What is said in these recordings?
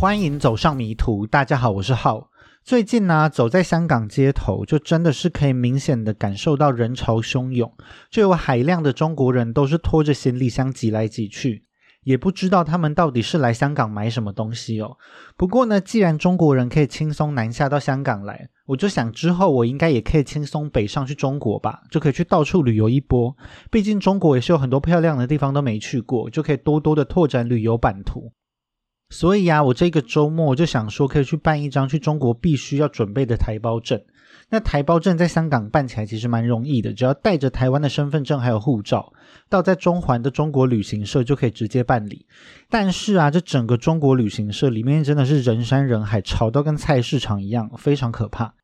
欢迎走上迷途。大家好，我是浩。最近呢，走在香港街头，就真的是可以明显的感受到人潮汹涌，就有海量的中国人都是拖着行李箱挤来挤去，也不知道他们到底是来香港买什么东西哦。不过呢，既然中国人可以轻松南下到香港来，我就想之后我应该也可以轻松北上去中国吧，就可以去到处旅游一波。毕竟中国也是有很多漂亮的地方都没去过，就可以多多的拓展旅游版图。所以啊，我这个周末就想说，可以去办一张去中国必须要准备的台胞证。那台胞证在香港办起来其实蛮容易的，只要带着台湾的身份证还有护照，到在中环的中国旅行社就可以直接办理。但是啊，这整个中国旅行社里面真的是人山人海，吵到跟菜市场一样，非常可怕。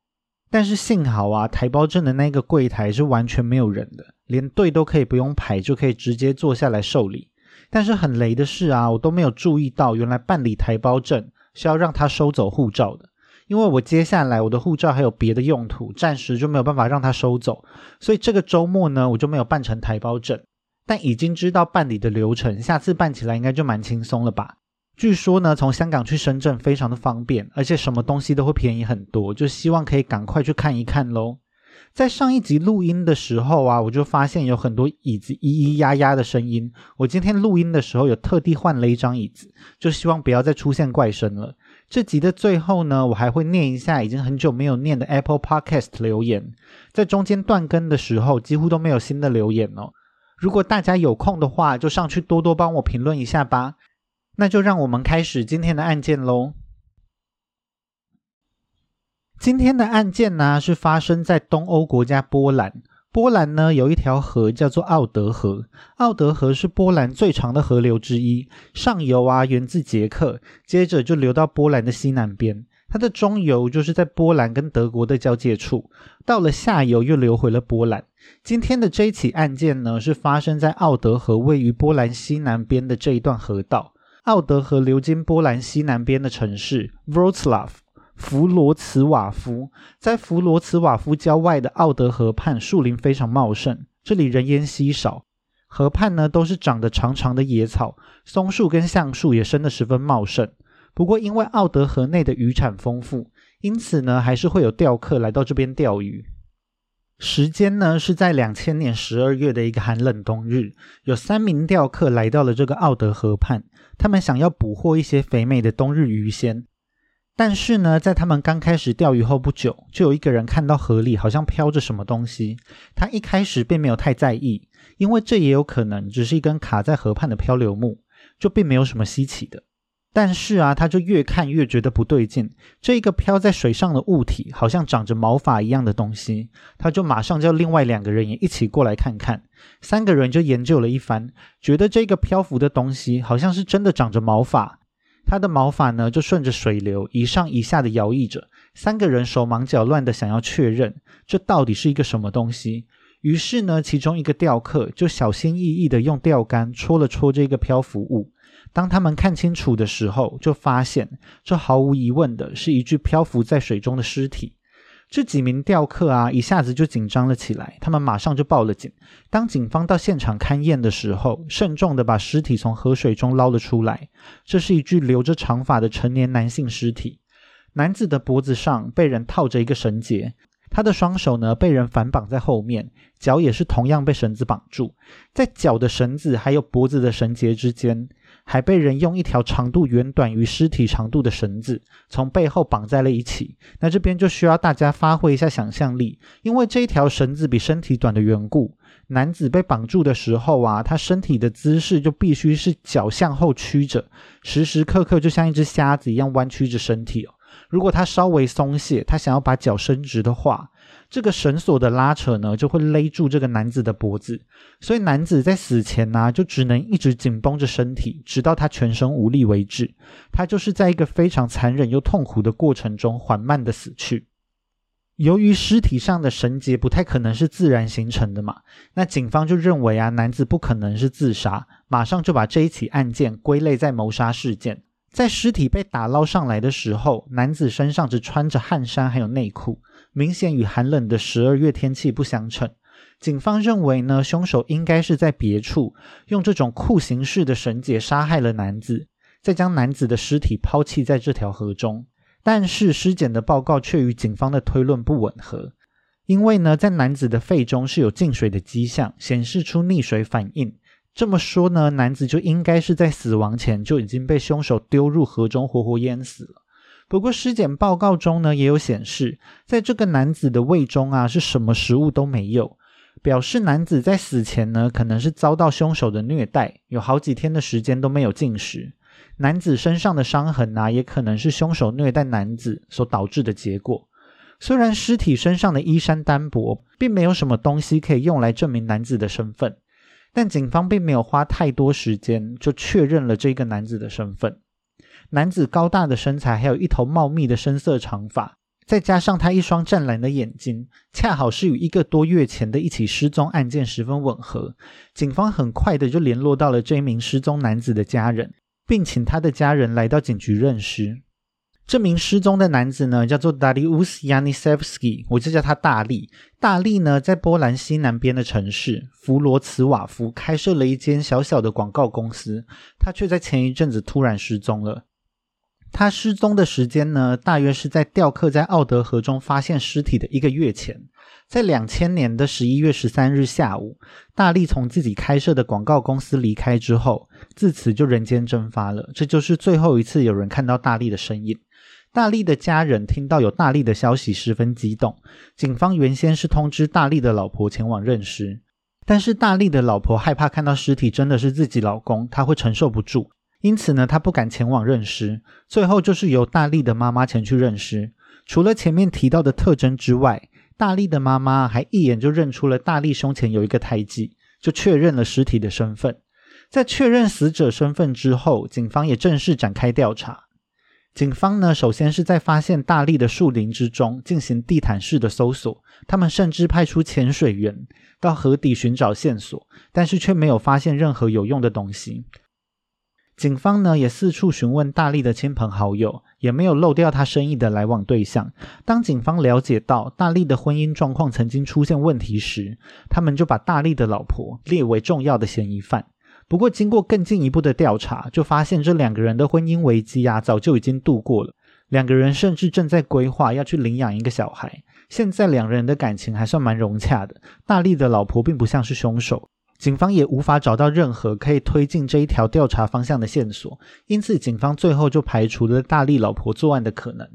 但是幸好啊，台胞证的那个柜台是完全没有人的，连队都可以不用排，就可以直接坐下来受理。但是很雷的是啊，我都没有注意到，原来办理台胞证是要让他收走护照的。因为我接下来我的护照还有别的用途，暂时就没有办法让他收走。所以这个周末呢，我就没有办成台胞证。但已经知道办理的流程，下次办起来应该就蛮轻松了吧？据说呢，从香港去深圳非常的方便，而且什么东西都会便宜很多，就希望可以赶快去看一看喽。在上一集录音的时候啊，我就发现有很多椅子咿咿呀呀的声音。我今天录音的时候有特地换了一张椅子，就希望不要再出现怪声了。这集的最后呢，我还会念一下已经很久没有念的 Apple Podcast 留言。在中间断更的时候，几乎都没有新的留言哦。如果大家有空的话，就上去多多帮我评论一下吧。那就让我们开始今天的案件喽。今天的案件呢，是发生在东欧国家波兰。波兰呢有一条河叫做奥德河，奥德河是波兰最长的河流之一。上游啊源自捷克，接着就流到波兰的西南边。它的中游就是在波兰跟德国的交界处，到了下游又流回了波兰。今天的这一起案件呢，是发生在奥德河位于波兰西南边的这一段河道。奥德河流经波兰西南边的城市 Wrocław。弗罗茨瓦夫在弗罗茨瓦夫郊外的奥德河畔，树林非常茂盛，这里人烟稀少。河畔呢都是长得长长的野草，松树跟橡树也生得十分茂盛。不过因为奥德河内的渔产丰富，因此呢还是会有钓客来到这边钓鱼。时间呢是在两千年十二月的一个寒冷冬日，有三名钓客来到了这个奥德河畔，他们想要捕获一些肥美的冬日鱼鲜。但是呢，在他们刚开始钓鱼后不久，就有一个人看到河里好像飘着什么东西。他一开始并没有太在意，因为这也有可能只是一根卡在河畔的漂流木，就并没有什么稀奇的。但是啊，他就越看越觉得不对劲，这一个漂在水上的物体好像长着毛发一样的东西。他就马上叫另外两个人也一起过来看看。三个人就研究了一番，觉得这个漂浮的东西好像是真的长着毛发。它的毛发呢，就顺着水流一上一下的摇曳着。三个人手忙脚乱的想要确认这到底是一个什么东西。于是呢，其中一个钓客就小心翼翼的用钓竿戳了戳这个漂浮物。当他们看清楚的时候，就发现这毫无疑问的是一具漂浮在水中的尸体。这几名钓客啊，一下子就紧张了起来。他们马上就报了警。当警方到现场勘验的时候，慎重的把尸体从河水中捞了出来。这是一具留着长发的成年男性尸体。男子的脖子上被人套着一个绳结，他的双手呢被人反绑在后面，脚也是同样被绳子绑住。在脚的绳子还有脖子的绳结之间。还被人用一条长度远短于尸体长度的绳子从背后绑在了一起。那这边就需要大家发挥一下想象力，因为这一条绳子比身体短的缘故，男子被绑住的时候啊，他身体的姿势就必须是脚向后曲着，时时刻刻就像一只瞎子一样弯曲着身体哦。如果他稍微松懈，他想要把脚伸直的话。这个绳索的拉扯呢，就会勒住这个男子的脖子，所以男子在死前呢，就只能一直紧绷着身体，直到他全身无力为止。他就是在一个非常残忍又痛苦的过程中缓慢的死去。由于尸体上的绳结不太可能是自然形成的嘛，那警方就认为啊，男子不可能是自杀，马上就把这一起案件归类在谋杀事件。在尸体被打捞上来的时候，男子身上只穿着汗衫还有内裤。明显与寒冷的十二月天气不相称。警方认为呢，凶手应该是在别处用这种酷刑式的绳结杀害了男子。再将男子的尸体抛弃在这条河中。但是尸检的报告却与警方的推论不吻合，因为呢，在男子的肺中是有进水的迹象，显示出溺水反应。这么说呢，男子就应该是在死亡前就已经被凶手丢入河中活活淹死了。不过尸检报告中呢，也有显示，在这个男子的胃中啊，是什么食物都没有，表示男子在死前呢，可能是遭到凶手的虐待，有好几天的时间都没有进食。男子身上的伤痕啊，也可能是凶手虐待男子所导致的结果。虽然尸体身上的衣衫单薄，并没有什么东西可以用来证明男子的身份，但警方并没有花太多时间就确认了这个男子的身份。男子高大的身材，还有一头茂密的深色长发，再加上他一双湛蓝的眼睛，恰好是与一个多月前的一起失踪案件十分吻合。警方很快的就联络到了这名失踪男子的家人。并请他的家人来到警局认尸。这名失踪的男子呢，叫做 Darius Yanesewski 我就叫他大力。大力呢，在波兰西南边的城市弗罗茨瓦夫开设了一间小小的广告公司。他却在前一阵子突然失踪了。他失踪的时间呢，大约是在钓客在奥德河中发现尸体的一个月前。在两千年的十一月十三日下午，大力从自己开设的广告公司离开之后，自此就人间蒸发了。这就是最后一次有人看到大力的身影。大力的家人听到有大力的消息，十分激动。警方原先是通知大力的老婆前往认尸，但是大力的老婆害怕看到尸体真的是自己老公，她会承受不住，因此呢，他不敢前往认尸。最后就是由大力的妈妈前去认尸。除了前面提到的特征之外，大力的妈妈还一眼就认出了大力胸前有一个胎记，就确认了尸体的身份。在确认死者身份之后，警方也正式展开调查。警方呢，首先是在发现大力的树林之中进行地毯式的搜索，他们甚至派出潜水员到河底寻找线索，但是却没有发现任何有用的东西。警方呢也四处询问大力的亲朋好友，也没有漏掉他生意的来往对象。当警方了解到大力的婚姻状况曾经出现问题时，他们就把大力的老婆列为重要的嫌疑犯。不过，经过更进一步的调查，就发现这两个人的婚姻危机啊，早就已经度过了。两个人甚至正在规划要去领养一个小孩。现在两人的感情还算蛮融洽的。大力的老婆并不像是凶手。警方也无法找到任何可以推进这一条调查方向的线索，因此警方最后就排除了大力老婆作案的可能。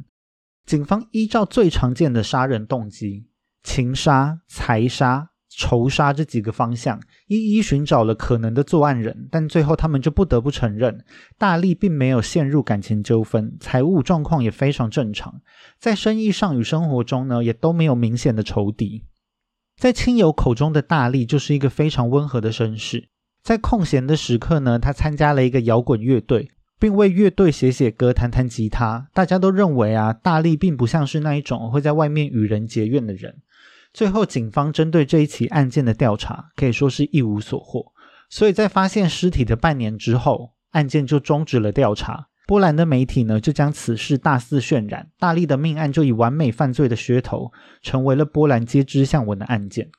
警方依照最常见的杀人动机——情杀、财杀、仇杀这几个方向，一一寻找了可能的作案人，但最后他们就不得不承认，大力并没有陷入感情纠纷，财务状况也非常正常，在生意上与生活中呢，也都没有明显的仇敌。在亲友口中的大力就是一个非常温和的绅士。在空闲的时刻呢，他参加了一个摇滚乐队，并为乐队写写歌、弹弹吉他。大家都认为啊，大力并不像是那一种会在外面与人结怨的人。最后，警方针对这一起案件的调查可以说是一无所获。所以在发现尸体的半年之后，案件就终止了调查。波兰的媒体呢，就将此事大肆渲染，大力的命案就以完美犯罪的噱头，成为了波兰皆知向闻的案件。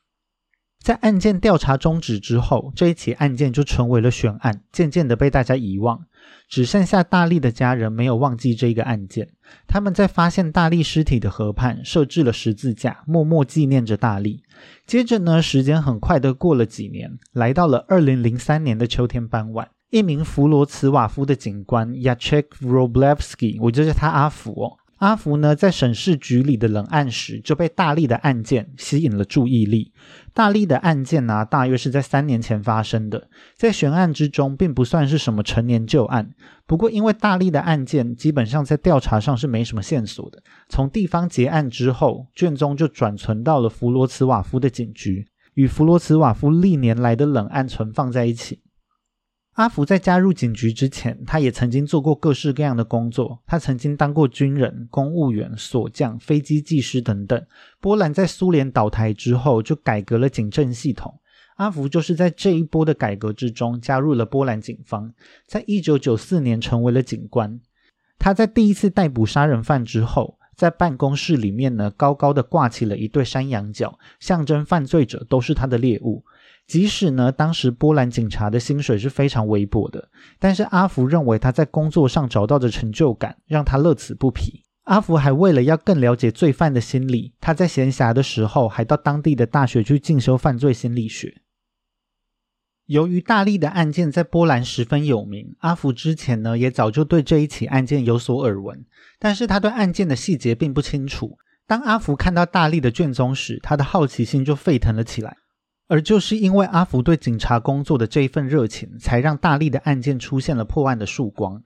在案件调查终止之后，这一起案件就成为了悬案，渐渐的被大家遗忘，只剩下大力的家人没有忘记这个案件。他们在发现大力尸体的河畔设置了十字架，默默纪念着大力。接着呢，时间很快的过了几年，来到了二零零三年的秋天傍晚。一名弗罗茨瓦夫的警官 Yachek Roblevsky，我就叫他阿福哦。阿福呢，在审视局里的冷案时，就被大力的案件吸引了注意力。大力的案件呢，大约是在三年前发生的，在悬案之中，并不算是什么陈年旧案。不过，因为大力的案件基本上在调查上是没什么线索的，从地方结案之后，卷宗就转存到了弗罗茨瓦夫的警局，与弗罗茨瓦夫历年来的冷案存放在一起。阿福在加入警局之前，他也曾经做过各式各样的工作。他曾经当过军人、公务员、锁匠、飞机技师等等。波兰在苏联倒台之后，就改革了警政系统。阿福就是在这一波的改革之中加入了波兰警方，在一九九四年成为了警官。他在第一次逮捕杀人犯之后，在办公室里面呢，高高的挂起了一对山羊角，象征犯罪者都是他的猎物。即使呢，当时波兰警察的薪水是非常微薄的，但是阿福认为他在工作上找到的成就感让他乐此不疲。阿福还为了要更了解罪犯的心理，他在闲暇的时候还到当地的大学去进修犯罪心理学。由于大力的案件在波兰十分有名，阿福之前呢也早就对这一起案件有所耳闻，但是他对案件的细节并不清楚。当阿福看到大力的卷宗时，他的好奇心就沸腾了起来。而就是因为阿福对警察工作的这一份热情，才让大力的案件出现了破案的曙光。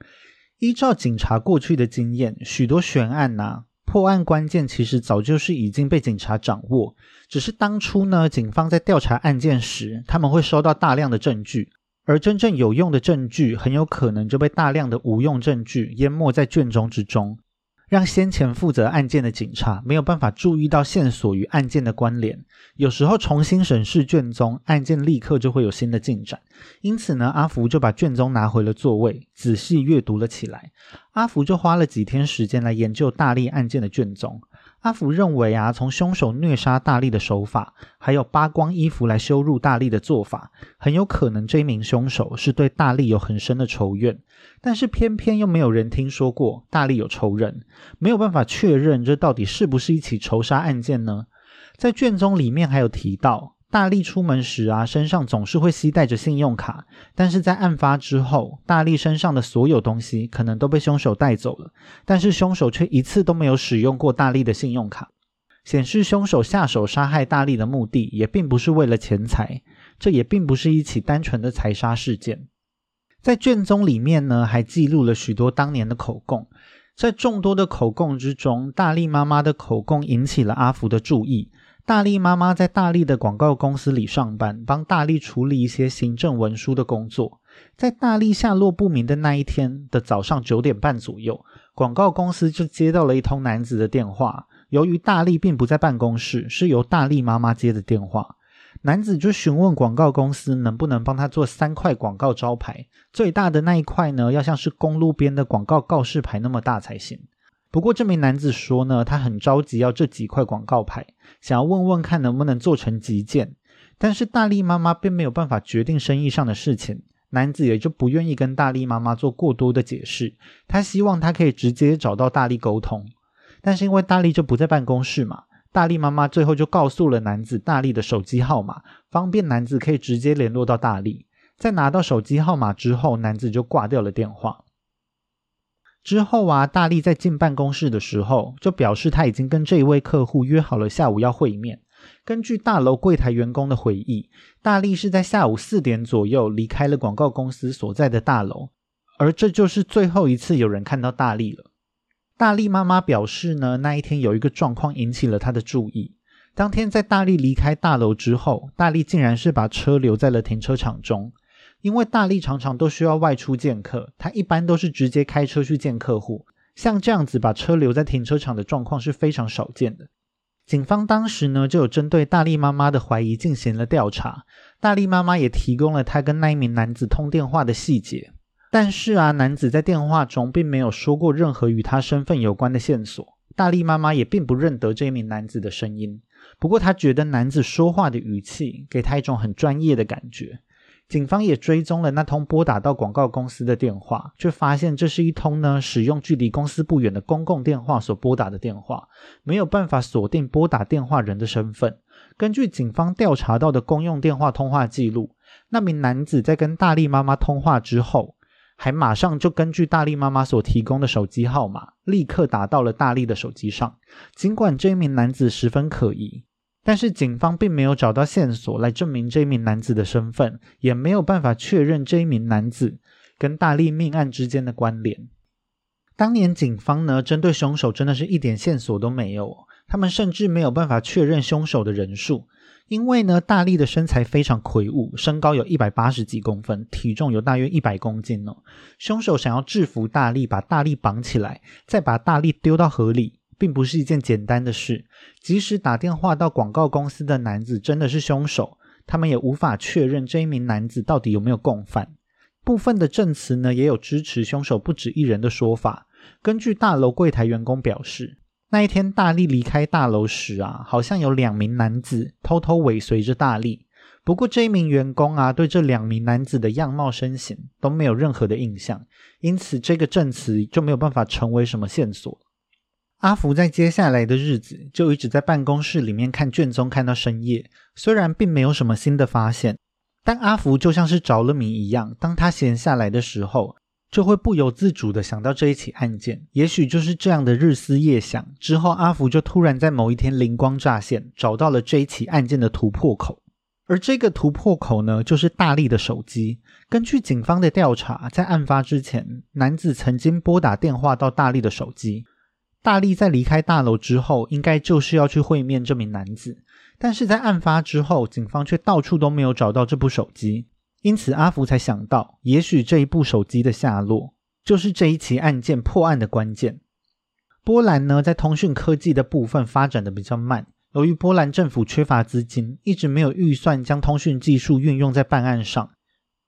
依照警察过去的经验，许多悬案呐，破案关键其实早就是已经被警察掌握，只是当初呢，警方在调查案件时，他们会收到大量的证据，而真正有用的证据，很有可能就被大量的无用证据淹没在卷宗之中。让先前负责案件的警察没有办法注意到线索与案件的关联。有时候重新审视卷宗，案件立刻就会有新的进展。因此呢，阿福就把卷宗拿回了座位，仔细阅读了起来。阿福就花了几天时间来研究大力案件的卷宗。阿福认为啊，从凶手虐杀大力的手法，还有扒光衣服来羞辱大力的做法，很有可能这名凶手是对大力有很深的仇怨。但是偏偏又没有人听说过大力有仇人，没有办法确认这到底是不是一起仇杀案件呢？在卷宗里面还有提到。大力出门时啊，身上总是会携带着信用卡，但是在案发之后，大力身上的所有东西可能都被凶手带走了，但是凶手却一次都没有使用过大力的信用卡，显示凶手下手杀害大力的目的也并不是为了钱财，这也并不是一起单纯的财杀事件。在卷宗里面呢，还记录了许多当年的口供，在众多的口供之中，大力妈妈的口供引起了阿福的注意。大力妈妈在大力的广告公司里上班，帮大力处理一些行政文书的工作。在大力下落不明的那一天的早上九点半左右，广告公司就接到了一通男子的电话。由于大力并不在办公室，是由大力妈妈接的电话。男子就询问广告公司能不能帮他做三块广告招牌，最大的那一块呢，要像是公路边的广告告示牌那么大才行。不过这名男子说呢，他很着急要这几块广告牌，想要问问看能不能做成急件。但是大力妈妈并没有办法决定生意上的事情，男子也就不愿意跟大力妈妈做过多的解释。他希望他可以直接找到大力沟通，但是因为大力就不在办公室嘛，大力妈妈最后就告诉了男子大力的手机号码，方便男子可以直接联络到大力。在拿到手机号码之后，男子就挂掉了电话。之后啊，大力在进办公室的时候，就表示他已经跟这一位客户约好了下午要会面。根据大楼柜台员工的回忆，大力是在下午四点左右离开了广告公司所在的大楼，而这就是最后一次有人看到大力了。大力妈妈表示呢，那一天有一个状况引起了他的注意。当天在大力离开大楼之后，大力竟然是把车留在了停车场中。因为大力常常都需要外出见客，他一般都是直接开车去见客户。像这样子把车留在停车场的状况是非常少见的。警方当时呢就有针对大力妈妈的怀疑进行了调查，大力妈妈也提供了他跟那一名男子通电话的细节。但是啊，男子在电话中并没有说过任何与他身份有关的线索。大力妈妈也并不认得这一名男子的声音。不过他觉得男子说话的语气给他一种很专业的感觉。警方也追踪了那通拨打到广告公司的电话，却发现这是一通呢使用距离公司不远的公共电话所拨打的电话，没有办法锁定拨打电话人的身份。根据警方调查到的公用电话通话记录，那名男子在跟大力妈妈通话之后，还马上就根据大力妈妈所提供的手机号码，立刻打到了大力的手机上。尽管这名男子十分可疑。但是警方并没有找到线索来证明这名男子的身份，也没有办法确认这一名男子跟大力命案之间的关联。当年警方呢，针对凶手真的是一点线索都没有，他们甚至没有办法确认凶手的人数，因为呢，大力的身材非常魁梧，身高有一百八十几公分，体重有大约一百公斤哦。凶手想要制服大力，把大力绑起来，再把大力丢到河里。并不是一件简单的事。即使打电话到广告公司的男子真的是凶手，他们也无法确认这一名男子到底有没有共犯。部分的证词呢，也有支持凶手不止一人的说法。根据大楼柜台员工表示，那一天大力离开大楼时啊，好像有两名男子偷偷尾随着大力。不过这一名员工啊，对这两名男子的样貌身形都没有任何的印象，因此这个证词就没有办法成为什么线索。阿福在接下来的日子就一直在办公室里面看卷宗，看到深夜。虽然并没有什么新的发现，但阿福就像是着了迷一样，当他闲下来的时候，就会不由自主的想到这一起案件。也许就是这样的日思夜想之后，阿福就突然在某一天灵光乍现，找到了这一起案件的突破口。而这个突破口呢，就是大力的手机。根据警方的调查，在案发之前，男子曾经拨打电话到大力的手机。大力在离开大楼之后，应该就是要去会面这名男子，但是在案发之后，警方却到处都没有找到这部手机，因此阿福才想到，也许这一部手机的下落就是这一起案件破案的关键。波兰呢，在通讯科技的部分发展的比较慢，由于波兰政府缺乏资金，一直没有预算将通讯技术运用在办案上，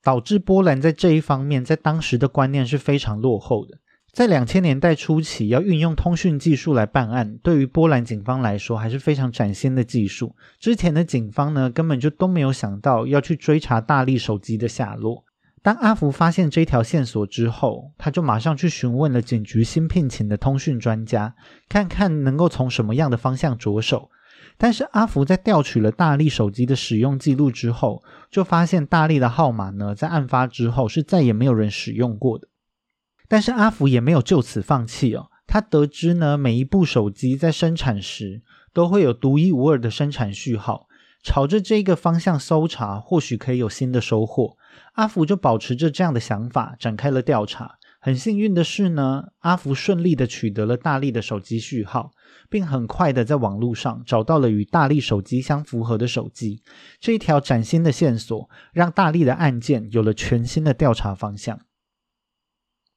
导致波兰在这一方面在当时的观念是非常落后的。在两千年代初期，要运用通讯技术来办案，对于波兰警方来说还是非常崭新的技术。之前的警方呢，根本就都没有想到要去追查大力手机的下落。当阿福发现这条线索之后，他就马上去询问了警局新聘请的通讯专家，看看能够从什么样的方向着手。但是阿福在调取了大力手机的使用记录之后，就发现大力的号码呢，在案发之后是再也没有人使用过的。但是阿福也没有就此放弃哦。他得知呢，每一部手机在生产时都会有独一无二的生产序号，朝着这个方向搜查，或许可以有新的收获。阿福就保持着这样的想法，展开了调查。很幸运的是呢，阿福顺利的取得了大力的手机序号，并很快的在网络上找到了与大力手机相符合的手机。这一条崭新的线索，让大力的案件有了全新的调查方向。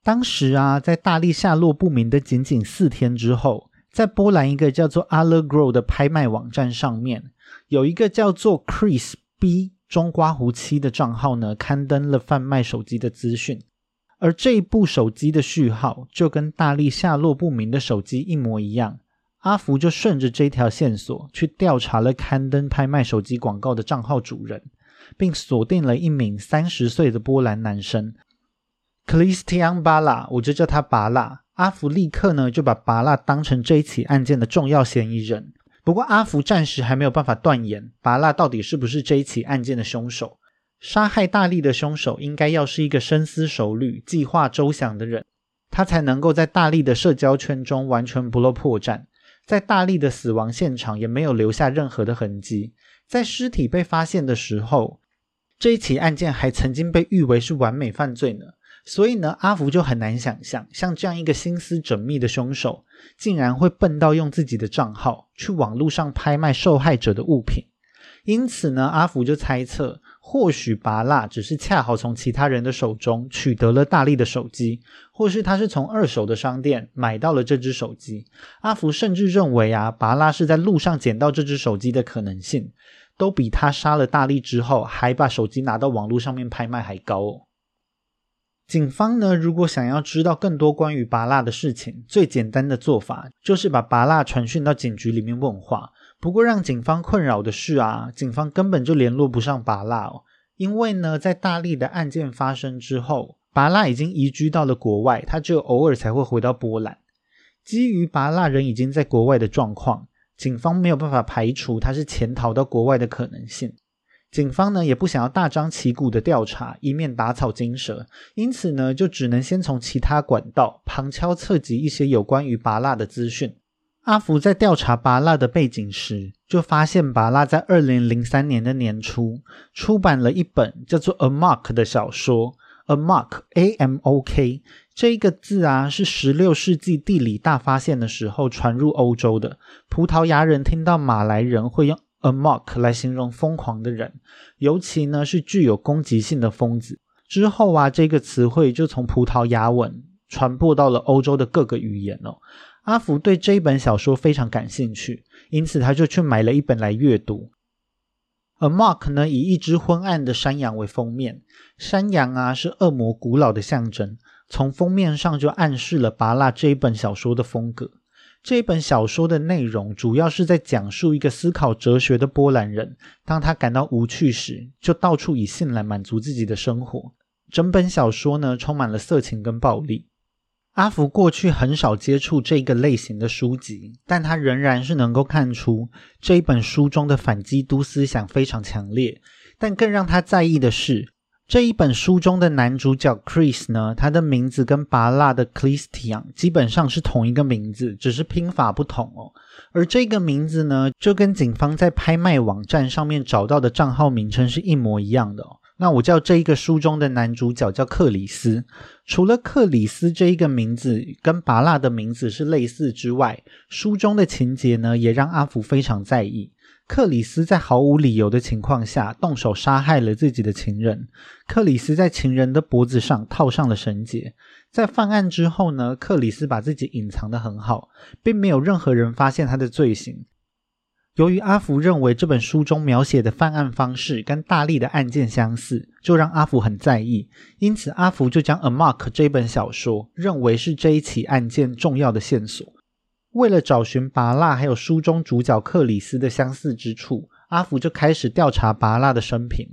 当时啊，在大力下落不明的仅仅四天之后，在波兰一个叫做 Allegro 的拍卖网站上面，有一个叫做 Chris B 中刮胡七的账号呢，刊登了贩卖手机的资讯。而这部手机的序号就跟大力下落不明的手机一模一样。阿福就顺着这条线索去调查了刊登拍卖手机广告的账号主人，并锁定了一名三十岁的波兰男生。Christian 巴拉，我就叫他巴拉。阿福立刻呢就把巴拉当成这一起案件的重要嫌疑人。不过阿福暂时还没有办法断言巴拉到底是不是这一起案件的凶手。杀害大力的凶手应该要是一个深思熟虑、计划周详的人，他才能够在大力的社交圈中完全不露破绽，在大力的死亡现场也没有留下任何的痕迹。在尸体被发现的时候，这一起案件还曾经被誉为是完美犯罪呢。所以呢，阿福就很难想象，像这样一个心思缜密的凶手，竟然会笨到用自己的账号去网络上拍卖受害者的物品。因此呢，阿福就猜测，或许拔蜡只是恰好从其他人的手中取得了大力的手机，或是他是从二手的商店买到了这只手机。阿福甚至认为啊，拔蜡是在路上捡到这只手机的可能性，都比他杀了大力之后还把手机拿到网络上面拍卖还高。警方呢，如果想要知道更多关于拔蜡的事情，最简单的做法就是把拔蜡传讯到警局里面问话。不过让警方困扰的是啊，警方根本就联络不上拔蜡哦，因为呢，在大力的案件发生之后，拔蜡已经移居到了国外，他只有偶尔才会回到波兰。基于拔蜡人已经在国外的状况，警方没有办法排除他是潜逃到国外的可能性。警方呢也不想要大张旗鼓的调查，以免打草惊蛇，因此呢就只能先从其他管道旁敲侧击一些有关于拔蜡的资讯。阿福在调查拔蜡的背景时，就发现拔蜡在二零零三年的年初出版了一本叫做《A Mark》的小说。A Mark，A M O K，这一个字啊是十六世纪地理大发现的时候传入欧洲的。葡萄牙人听到马来人会用。A mark 来形容疯狂的人，尤其呢是具有攻击性的疯子。之后啊，这个词汇就从葡萄牙文传播到了欧洲的各个语言哦。阿福对这一本小说非常感兴趣，因此他就去买了一本来阅读。a mark 呢以一只昏暗的山羊为封面，山羊啊是恶魔古老的象征，从封面上就暗示了拔蜡这一本小说的风格。这一本小说的内容主要是在讲述一个思考哲学的波兰人，当他感到无趣时，就到处以性来满足自己的生活。整本小说呢，充满了色情跟暴力。阿福过去很少接触这个类型的书籍，但他仍然是能够看出这一本书中的反基督思想非常强烈。但更让他在意的是。这一本书中的男主角 Chris 呢，他的名字跟拔蜡的 Christian 基本上是同一个名字，只是拼法不同哦。而这个名字呢，就跟警方在拍卖网站上面找到的账号名称是一模一样的哦。那我叫这一个书中的男主角叫克里斯。除了克里斯这一个名字跟拔蜡的名字是类似之外，书中的情节呢，也让阿福非常在意。克里斯在毫无理由的情况下动手杀害了自己的情人。克里斯在情人的脖子上套上了绳结。在犯案之后呢，克里斯把自己隐藏的很好，并没有任何人发现他的罪行。由于阿福认为这本书中描写的犯案方式跟大力的案件相似，就让阿福很在意。因此，阿福就将《A Mark》这本小说认为是这一起案件重要的线索。为了找寻拔蜡还有书中主角克里斯的相似之处，阿福就开始调查拔蜡的生平。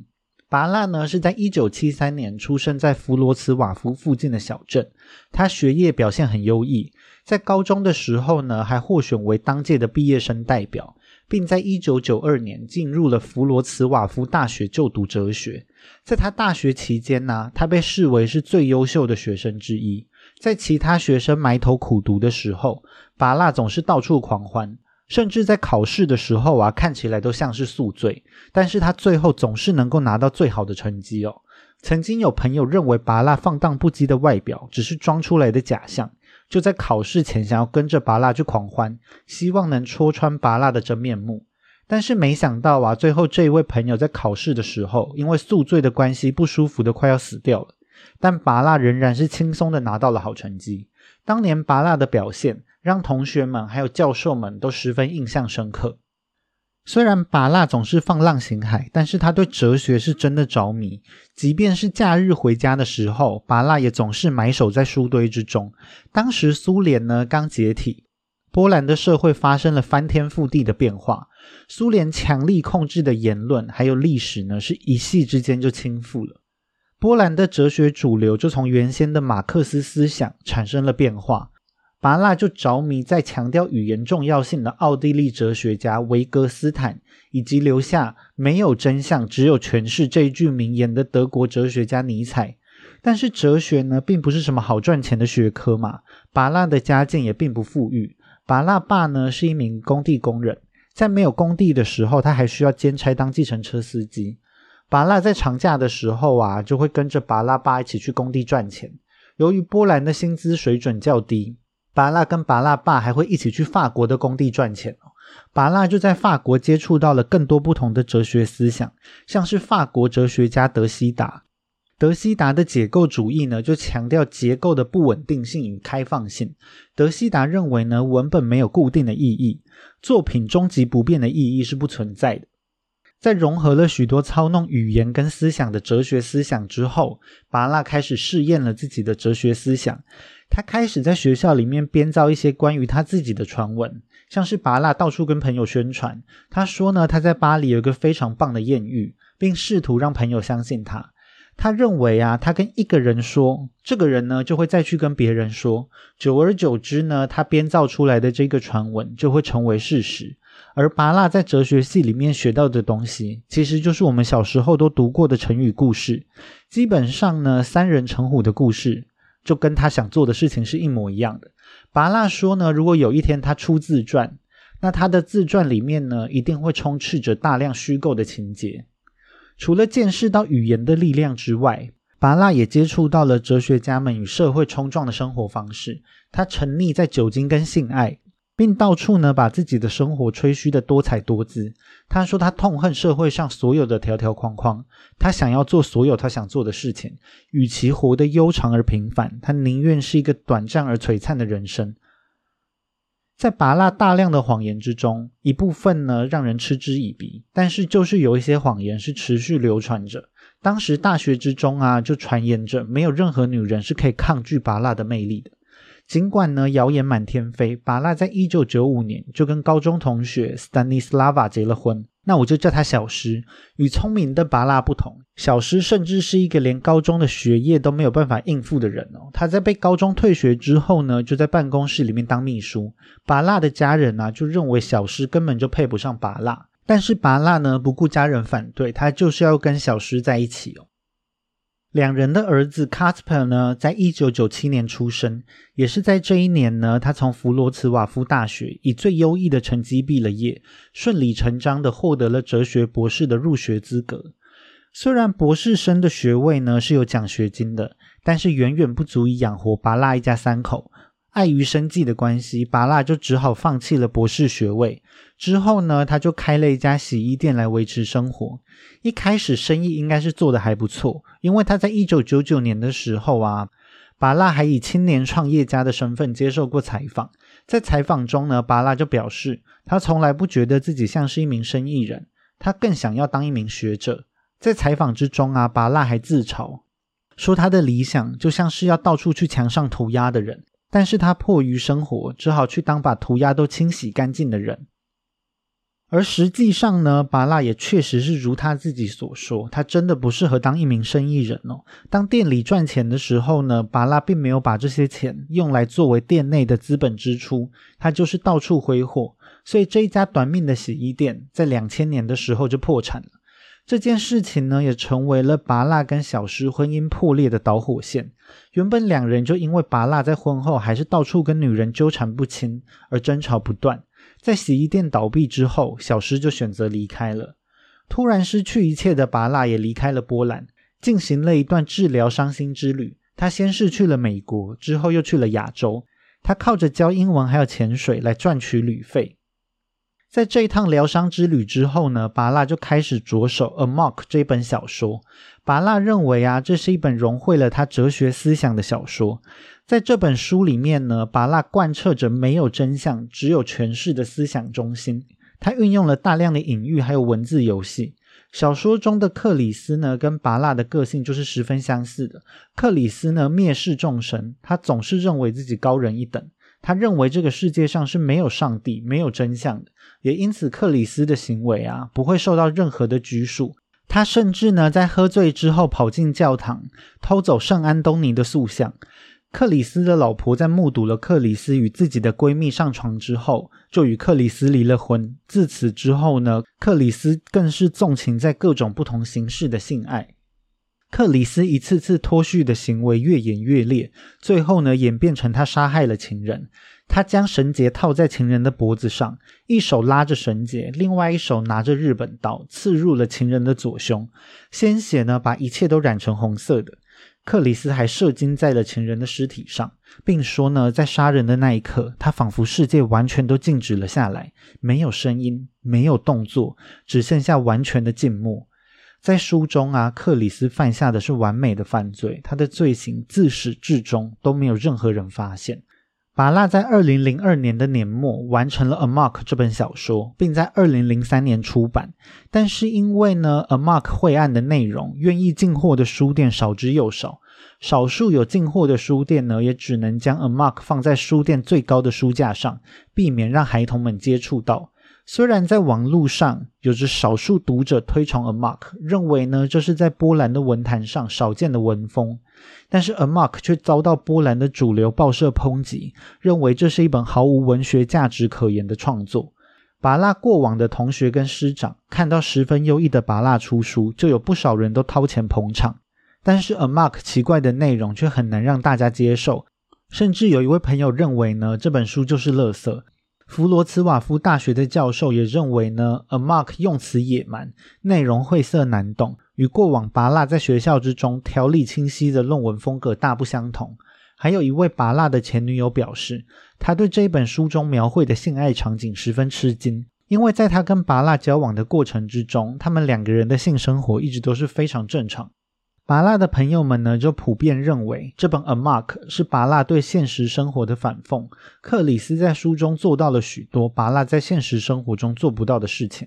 拔蜡呢是在一九七三年出生在弗罗茨瓦夫附近的小镇，他学业表现很优异，在高中的时候呢还获选为当届的毕业生代表，并在一九九二年进入了弗罗茨瓦夫大学就读哲学。在他大学期间呢，他被视为是最优秀的学生之一。在其他学生埋头苦读的时候，拔蜡总是到处狂欢，甚至在考试的时候啊，看起来都像是宿醉。但是他最后总是能够拿到最好的成绩哦。曾经有朋友认为拔蜡放荡不羁的外表只是装出来的假象，就在考试前想要跟着拔蜡去狂欢，希望能戳穿拔蜡的真面目。但是没想到啊，最后这一位朋友在考试的时候，因为宿醉的关系，不舒服的快要死掉了。但拔蜡仍然是轻松的拿到了好成绩。当年拔蜡的表现让同学们还有教授们都十分印象深刻。虽然拔蜡总是放浪形骸，但是他对哲学是真的着迷。即便是假日回家的时候，拔蜡也总是埋首在书堆之中。当时苏联呢刚解体，波兰的社会发生了翻天覆地的变化。苏联强力控制的言论还有历史呢，是一夕之间就倾覆了。波兰的哲学主流就从原先的马克思思想产生了变化，拔拉就着迷在强调语言重要性的奥地利哲学家维格斯坦，以及留下“没有真相，只有诠释”这一句名言的德国哲学家尼采。但是哲学呢，并不是什么好赚钱的学科嘛。拔拉的家境也并不富裕，拔拉爸呢是一名工地工人，在没有工地的时候，他还需要兼差当计程车司机。拔蜡在长假的时候啊，就会跟着拔蜡爸一起去工地赚钱。由于波兰的薪资水准较低，拔蜡跟拔蜡爸还会一起去法国的工地赚钱。拔蜡就在法国接触到了更多不同的哲学思想，像是法国哲学家德西达。德西达的解构主义呢，就强调结构的不稳定性与开放性。德西达认为呢，文本没有固定的意义，作品终极不变的意义是不存在的。在融合了许多操弄语言跟思想的哲学思想之后，拔拉开始试验了自己的哲学思想。他开始在学校里面编造一些关于他自己的传闻，像是拔拉到处跟朋友宣传。他说呢，他在巴黎有一个非常棒的艳遇，并试图让朋友相信他。他认为啊，他跟一个人说，这个人呢就会再去跟别人说，久而久之呢，他编造出来的这个传闻就会成为事实。而拔蜡在哲学系里面学到的东西，其实就是我们小时候都读过的成语故事。基本上呢，三人成虎的故事就跟他想做的事情是一模一样的。拔蜡说呢，如果有一天他出自传，那他的自传里面呢，一定会充斥着大量虚构的情节。除了见识到语言的力量之外，拔蜡也接触到了哲学家们与社会冲撞的生活方式。他沉溺在酒精跟性爱。并到处呢把自己的生活吹嘘的多彩多姿。他说他痛恨社会上所有的条条框框，他想要做所有他想做的事情。与其活得悠长而平凡，他宁愿是一个短暂而璀璨的人生。在拔蜡大量的谎言之中，一部分呢让人嗤之以鼻，但是就是有一些谎言是持续流传着。当时大学之中啊就传言着，没有任何女人是可以抗拒拔蜡的魅力的。尽管呢谣言满天飞，巴拉在一九九五年就跟高中同学 Stanislava 结了婚。那我就叫他小诗。与聪明的巴拉不同，小诗甚至是一个连高中的学业都没有办法应付的人哦。他在被高中退学之后呢，就在办公室里面当秘书。巴拉的家人呢，就认为小诗根本就配不上巴拉，但是巴拉呢，不顾家人反对，他就是要跟小诗在一起哦。两人的儿子 Casper 呢，在一九九七年出生，也是在这一年呢，他从弗罗茨瓦夫大学以最优异的成绩毕了业，顺理成章的获得了哲学博士的入学资格。虽然博士生的学位呢是有奖学金的，但是远远不足以养活巴拉一家三口。碍于生计的关系，巴拉就只好放弃了博士学位。之后呢，他就开了一家洗衣店来维持生活。一开始生意应该是做的还不错，因为他在一九九九年的时候啊，巴拉还以青年创业家的身份接受过采访。在采访中呢，巴拉就表示，他从来不觉得自己像是一名生意人，他更想要当一名学者。在采访之中啊，巴拉还自嘲说，他的理想就像是要到处去墙上涂鸦的人，但是他迫于生活，只好去当把涂鸦都清洗干净的人。而实际上呢，巴拉也确实是如他自己所说，他真的不适合当一名生意人哦。当店里赚钱的时候呢，巴拉并没有把这些钱用来作为店内的资本支出，他就是到处挥霍。所以这一家短命的洗衣店在两千年的时候就破产了。这件事情呢，也成为了拔蜡跟小诗婚姻破裂的导火线。原本两人就因为拔蜡在婚后还是到处跟女人纠缠不清而争吵不断。在洗衣店倒闭之后，小诗就选择离开了。突然失去一切的拔蜡也离开了波兰，进行了一段治疗伤心之旅。他先是去了美国，之后又去了亚洲。他靠着教英文还有潜水来赚取旅费。在这一趟疗伤之旅之后呢，巴拉就开始着手《A Mock》这本小说。巴拉认为啊，这是一本融汇了他哲学思想的小说。在这本书里面呢，巴拉贯彻着没有真相，只有诠释的思想中心。他运用了大量的隐喻，还有文字游戏。小说中的克里斯呢，跟巴拉的个性就是十分相似的。克里斯呢，蔑视众神，他总是认为自己高人一等。他认为这个世界上是没有上帝、没有真相的，也因此克里斯的行为啊，不会受到任何的拘束。他甚至呢，在喝醉之后跑进教堂，偷走圣安东尼的塑像。克里斯的老婆在目睹了克里斯与自己的闺蜜上床之后，就与克里斯离了婚。自此之后呢，克里斯更是纵情在各种不同形式的性爱。克里斯一次次脱序的行为越演越烈，最后呢，演变成他杀害了情人。他将绳结套在情人的脖子上，一手拉着绳结，另外一手拿着日本刀，刺入了情人的左胸，鲜血呢，把一切都染成红色的。克里斯还射精在了情人的尸体上，并说呢，在杀人的那一刻，他仿佛世界完全都静止了下来，没有声音，没有动作，只剩下完全的静默。在书中啊，克里斯犯下的是完美的犯罪，他的罪行自始至终都没有任何人发现。巴拉在二零零二年的年末完成了《A Mark》这本小说，并在二零零三年出版。但是因为呢，《A Mark》晦暗的内容，愿意进货的书店少之又少。少数有进货的书店呢，也只能将《A Mark》放在书店最高的书架上，避免让孩童们接触到。虽然在网络上有着少数读者推崇《A Mark》，认为呢这是在波兰的文坛上少见的文风。但是，《A Mark》却遭到波兰的主流报社抨击，认为这是一本毫无文学价值可言的创作。巴拉过往的同学跟师长看到十分优异的巴拉出书，就有不少人都掏钱捧场。但是，《A Mark》奇怪的内容却很难让大家接受，甚至有一位朋友认为呢，这本书就是垃圾。弗罗茨瓦夫大学的教授也认为呢，《A Mark》用词野蛮，内容晦涩难懂。与过往拔蜡在学校之中条理清晰的论文风格大不相同。还有一位拔蜡的前女友表示，他对这一本书中描绘的性爱场景十分吃惊，因为在他跟拔蜡交往的过程之中，他们两个人的性生活一直都是非常正常。拔蜡的朋友们呢，就普遍认为这本《A Mark》是拔蜡对现实生活的反讽。克里斯在书中做到了许多拔蜡在现实生活中做不到的事情。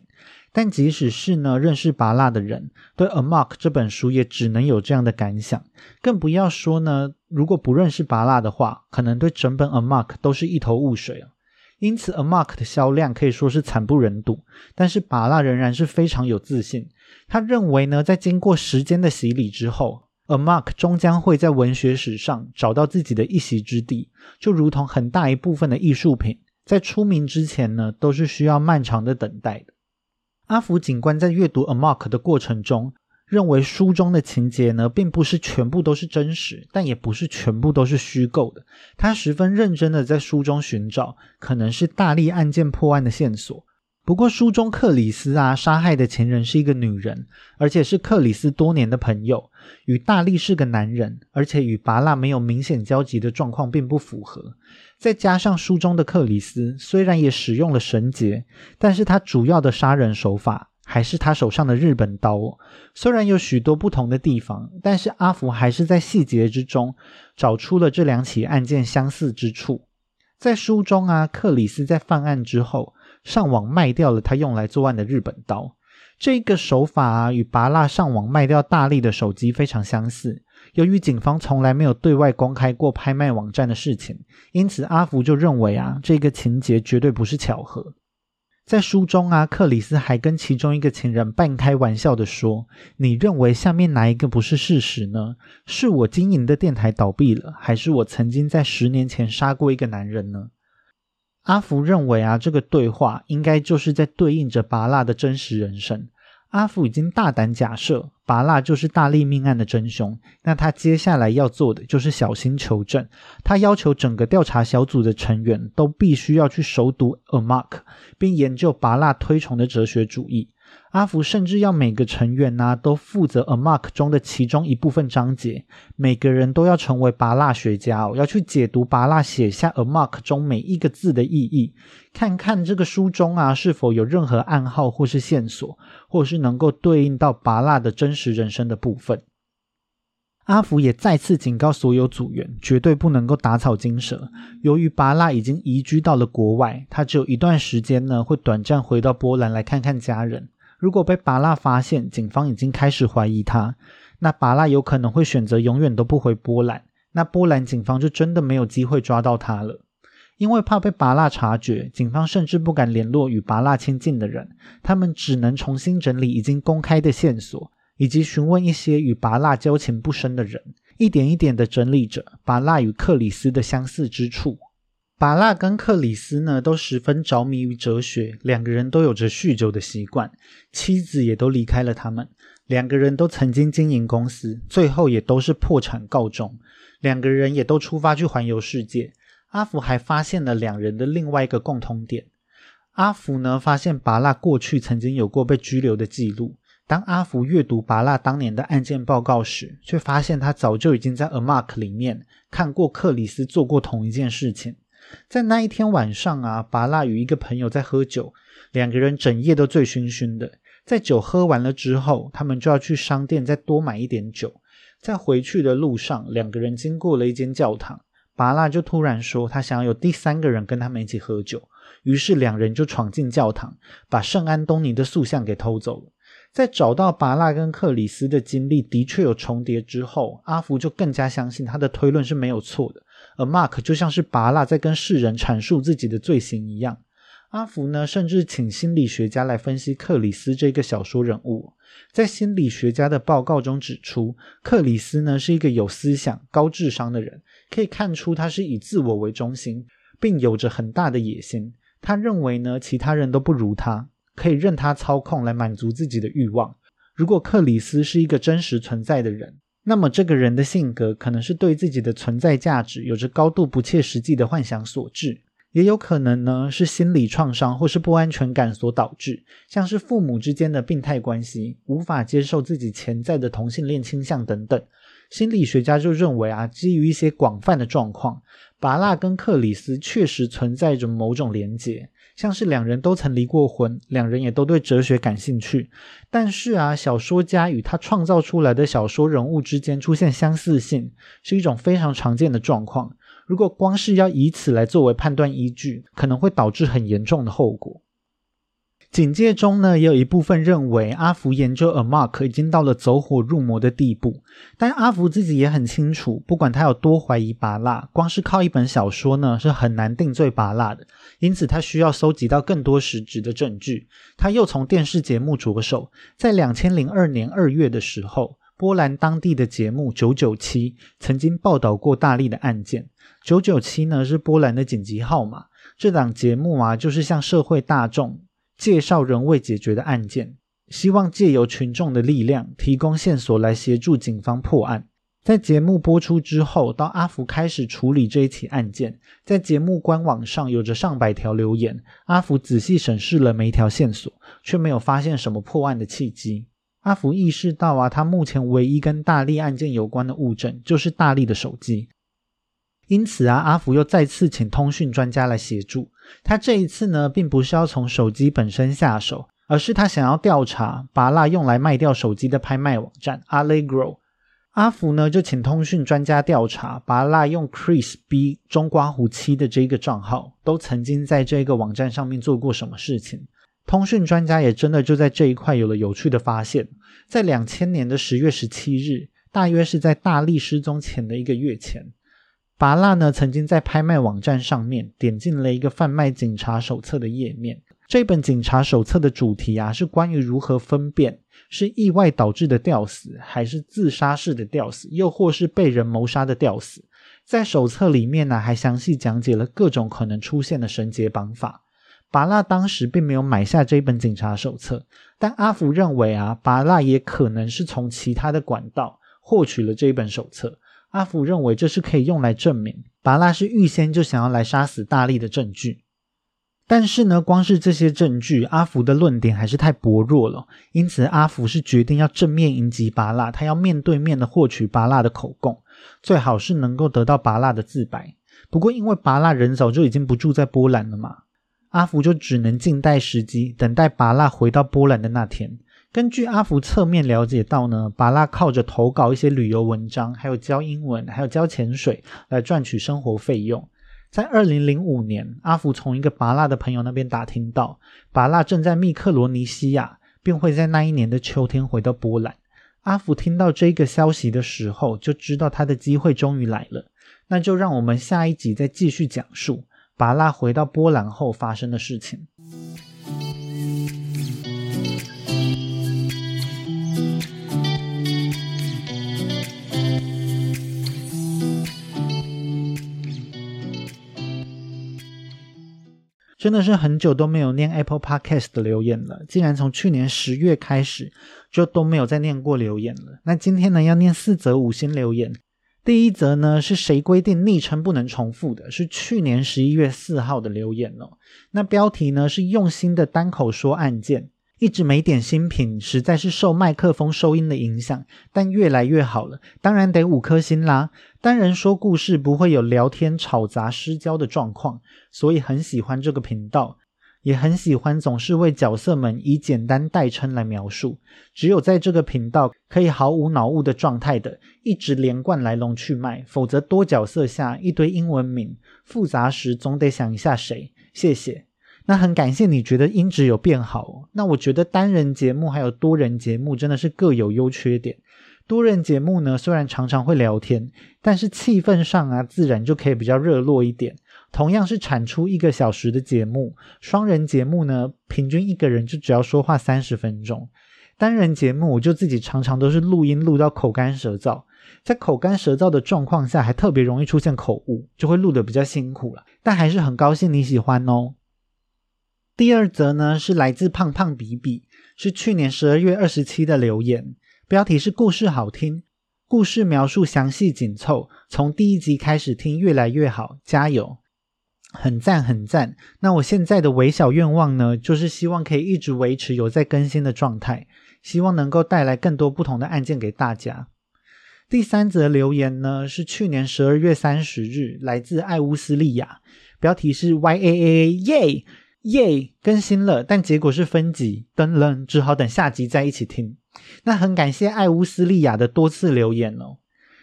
但即使是呢认识拔蜡的人，对《A Mark》这本书也只能有这样的感想，更不要说呢，如果不认识拔蜡的话，可能对整本《A Mark》都是一头雾水啊。因此，《A Mark》的销量可以说是惨不忍睹。但是，拔蜡仍然是非常有自信，他认为呢，在经过时间的洗礼之后，《A Mark》终将会在文学史上找到自己的一席之地，就如同很大一部分的艺术品，在出名之前呢，都是需要漫长的等待的。阿福警官在阅读《A Mark》的过程中，认为书中的情节呢，并不是全部都是真实，但也不是全部都是虚构的。他十分认真的在书中寻找可能是大力案件破案的线索。不过，书中克里斯啊杀害的情人是一个女人，而且是克里斯多年的朋友，与大力是个男人，而且与拔蜡没有明显交集的状况并不符合。再加上书中的克里斯虽然也使用了绳结，但是他主要的杀人手法还是他手上的日本刀。虽然有许多不同的地方，但是阿福还是在细节之中找出了这两起案件相似之处。在书中啊，克里斯在犯案之后。上网卖掉了他用来作案的日本刀，这个手法啊，与拔蜡上网卖掉大力的手机非常相似。由于警方从来没有对外公开过拍卖网站的事情，因此阿福就认为啊，这个情节绝对不是巧合。在书中啊，克里斯还跟其中一个情人半开玩笑的说：“你认为下面哪一个不是事实呢？是我经营的电台倒闭了，还是我曾经在十年前杀过一个男人呢？”阿福认为啊，这个对话应该就是在对应着拔蜡的真实人生。阿福已经大胆假设拔蜡就是大力命案的真凶，那他接下来要做的就是小心求证。他要求整个调查小组的成员都必须要去熟读《A Mark》，并研究拔蜡推崇的哲学主义。阿福甚至要每个成员呢都负责《A Mark》中的其中一部分章节，每个人都要成为拔蜡学家哦，要去解读拔蜡写下《A Mark》中每一个字的意义，看看这个书中啊是否有任何暗号或是线索，或是能够对应到拔蜡的真实人生的部分。阿福也再次警告所有组员，绝对不能够打草惊蛇。由于拔蜡已经移居到了国外，他只有一段时间呢会短暂回到波兰来看看家人。如果被拔蜡发现，警方已经开始怀疑他，那拔蜡有可能会选择永远都不回波兰，那波兰警方就真的没有机会抓到他了。因为怕被拔蜡察觉，警方甚至不敢联络与拔蜡亲近的人，他们只能重新整理已经公开的线索，以及询问一些与拔蜡交情不深的人，一点一点的整理着拔蜡与克里斯的相似之处。巴拉跟克里斯呢都十分着迷于哲学，两个人都有着酗酒的习惯，妻子也都离开了他们。两个人都曾经经营公司，最后也都是破产告终。两个人也都出发去环游世界。阿福还发现了两人的另外一个共通点。阿福呢发现巴拉过去曾经有过被拘留的记录。当阿福阅读巴拉当年的案件报告时，却发现他早就已经在《A Mark》里面看过克里斯做过同一件事情。在那一天晚上啊，拔蜡与一个朋友在喝酒，两个人整夜都醉醺醺的。在酒喝完了之后，他们就要去商店再多买一点酒。在回去的路上，两个人经过了一间教堂，拔蜡就突然说他想要有第三个人跟他们一起喝酒，于是两人就闯进教堂，把圣安东尼的塑像给偷走了。在找到拔蜡跟克里斯的经历的确有重叠之后，阿福就更加相信他的推论是没有错的。而 Mark 就像是拔蜡在跟世人阐述自己的罪行一样。阿福呢，甚至请心理学家来分析克里斯这个小说人物。在心理学家的报告中指出，克里斯呢是一个有思想、高智商的人，可以看出他是以自我为中心，并有着很大的野心。他认为呢，其他人都不如他，可以任他操控来满足自己的欲望。如果克里斯是一个真实存在的人，那么，这个人的性格可能是对自己的存在价值有着高度不切实际的幻想所致，也有可能呢是心理创伤或是不安全感所导致，像是父母之间的病态关系，无法接受自己潜在的同性恋倾向等等。心理学家就认为啊，基于一些广泛的状况，拔蜡跟克里斯确实存在着某种连结。像是两人都曾离过婚，两人也都对哲学感兴趣。但是啊，小说家与他创造出来的小说人物之间出现相似性，是一种非常常见的状况。如果光是要以此来作为判断依据，可能会导致很严重的后果。警戒中呢，也有一部分认为阿福研究 A Mark 已经到了走火入魔的地步。但阿福自己也很清楚，不管他有多怀疑拔蜡，光是靠一本小说呢是很难定罪拔蜡的。因此，他需要搜集到更多实质的证据。他又从电视节目着手，在两千零二年二月的时候，波兰当地的节目九九七曾经报道过大力的案件。九九七呢是波兰的紧急号码。这档节目啊，就是向社会大众。介绍仍未解决的案件，希望借由群众的力量提供线索来协助警方破案。在节目播出之后，到阿福开始处理这一起案件，在节目官网上有着上百条留言。阿福仔细审视了每一条线索，却没有发现什么破案的契机。阿福意识到啊，他目前唯一跟大力案件有关的物证就是大力的手机。因此啊，阿福又再次请通讯专家来协助。他这一次呢，并不是要从手机本身下手，而是他想要调查拔蜡用来卖掉手机的拍卖网站 Allegro。阿福呢，就请通讯专家调查拔蜡用 Chris B 中刮胡七的这个账号，都曾经在这个网站上面做过什么事情。通讯专家也真的就在这一块有了有趣的发现。在两千年的十月十七日，大约是在大力失踪前的一个月前。拔蜡呢，曾经在拍卖网站上面点进了一个贩卖警察手册的页面。这本警察手册的主题啊，是关于如何分辨是意外导致的吊死，还是自杀式的吊死，又或是被人谋杀的吊死。在手册里面呢，还详细讲解了各种可能出现的绳结绑法。拔蜡当时并没有买下这本警察手册，但阿福认为啊，拔蜡也可能是从其他的管道获取了这一本手册。阿福认为这是可以用来证明拔拉是预先就想要来杀死大力的证据，但是呢，光是这些证据，阿福的论点还是太薄弱了。因此，阿福是决定要正面迎击拔拉，他要面对面的获取拔拉的口供，最好是能够得到拔拉的自白。不过，因为拔拉人早就已经不住在波兰了嘛，阿福就只能静待时机，等待拔拉回到波兰的那天。根据阿福侧面了解到呢，巴拉靠着投稿一些旅游文章，还有教英文，还有教潜水来赚取生活费用。在二零零五年，阿福从一个巴拉的朋友那边打听到，巴拉正在密克罗尼西亚，并会在那一年的秋天回到波兰。阿福听到这个消息的时候，就知道他的机会终于来了。那就让我们下一集再继续讲述巴拉回到波兰后发生的事情。真的是很久都没有念 Apple Podcast 的留言了，竟然从去年十月开始就都没有再念过留言了。那今天呢，要念四则五星留言。第一则呢，是谁规定昵称不能重复的？是去年十一月四号的留言哦。那标题呢是用心的单口说案件。一直没点新品，实在是受麦克风收音的影响，但越来越好了。当然得五颗星啦。单人说故事不会有聊天吵杂失焦的状况，所以很喜欢这个频道，也很喜欢总是为角色们以简单代称来描述。只有在这个频道可以毫无脑雾的状态的一直连贯来龙去脉，否则多角色下一堆英文名，复杂时总得想一下谁。谢谢。那很感谢你觉得音质有变好。那我觉得单人节目还有多人节目真的是各有优缺点。多人节目呢，虽然常常会聊天，但是气氛上啊，自然就可以比较热络一点。同样是产出一个小时的节目，双人节目呢，平均一个人就只要说话三十分钟。单人节目我就自己常常都是录音录到口干舌燥，在口干舌燥的状况下，还特别容易出现口误，就会录得比较辛苦了。但还是很高兴你喜欢哦。第二则呢是来自胖胖比比，是去年十二月二十七的留言，标题是故事好听，故事描述详细紧凑，从第一集开始听越来越好，加油，很赞很赞。那我现在的微小愿望呢，就是希望可以一直维持有在更新的状态，希望能够带来更多不同的案件给大家。第三则留言呢是去年十二月三十日，来自艾乌斯利亚，标题是 Y A A A 耶。耶，更新了，但结果是分级，等等，只好等下集再一起听。那很感谢艾乌斯利亚的多次留言哦。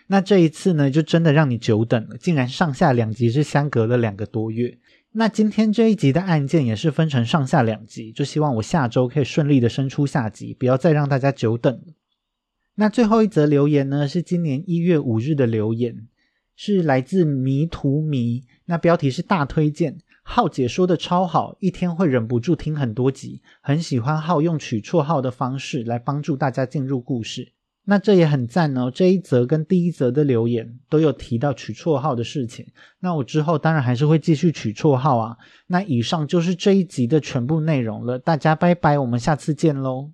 那这一次呢，就真的让你久等了，竟然上下两集是相隔了两个多月。那今天这一集的案件也是分成上下两集，就希望我下周可以顺利的生出下集，不要再让大家久等。那最后一则留言呢，是今年一月五日的留言，是来自迷途迷，那标题是大推荐，浩姐说的超好，一天会忍不住听很多集，很喜欢浩用取绰号的方式来帮助大家进入故事。那这也很赞哦！这一则跟第一则的留言都有提到取绰号的事情。那我之后当然还是会继续取绰号啊。那以上就是这一集的全部内容了，大家拜拜，我们下次见喽。